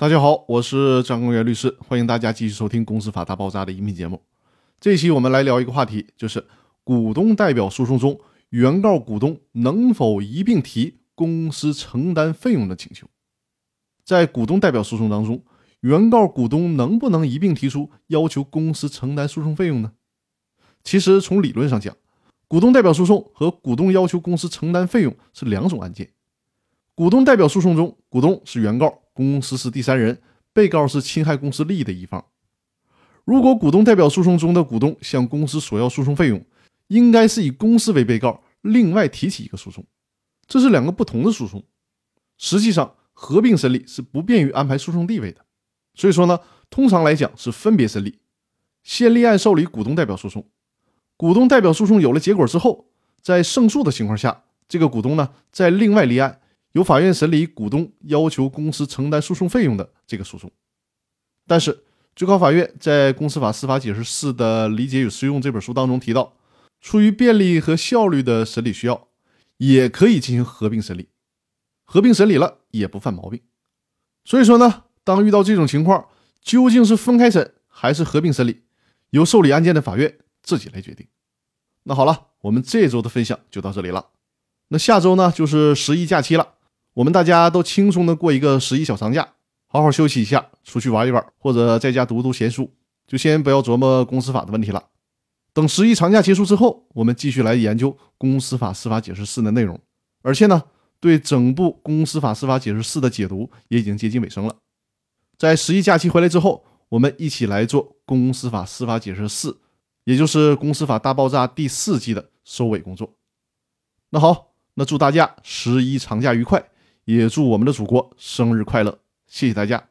大家好，我是张公元律师，欢迎大家继续收听《公司法大爆炸》的音频节目。这期我们来聊一个话题，就是股东代表诉讼中，原告股东能否一并提公司承担费用的请求。在股东代表诉讼当中，原告股东能不能一并提出要求公司承担诉讼费用呢？其实从理论上讲，股东代表诉讼和股东要求公司承担费用是两种案件。股东代表诉讼中，股东是原告。公司是第三人，被告是侵害公司利益的一方。如果股东代表诉讼中的股东向公司索要诉讼费用，应该是以公司为被告，另外提起一个诉讼。这是两个不同的诉讼。实际上，合并审理是不便于安排诉讼地位的，所以说呢，通常来讲是分别审理，先立案受理股东代表诉讼。股东代表诉讼有了结果之后，在胜诉的情况下，这个股东呢再另外立案。由法院审理股东要求公司承担诉讼费用的这个诉讼，但是最高法院在《公司法司法解释四的理解与适用》这本书当中提到，出于便利和效率的审理需要，也可以进行合并审理，合并审理了也不犯毛病。所以说呢，当遇到这种情况，究竟是分开审还是合并审理，由受理案件的法院自己来决定。那好了，我们这周的分享就到这里了。那下周呢，就是十一假期了。我们大家都轻松的过一个十一小长假，好好休息一下，出去玩一玩，或者在家读读闲书，就先不要琢磨公司法的问题了。等十一长假结束之后，我们继续来研究公司法司法解释四的内容，而且呢，对整部公司法司法解释四的解读也已经接近尾声了。在十一假期回来之后，我们一起来做公司法司法解释四，也就是公司法大爆炸第四季的收尾工作。那好，那祝大家十一长假愉快。也祝我们的祖国生日快乐！谢谢大家。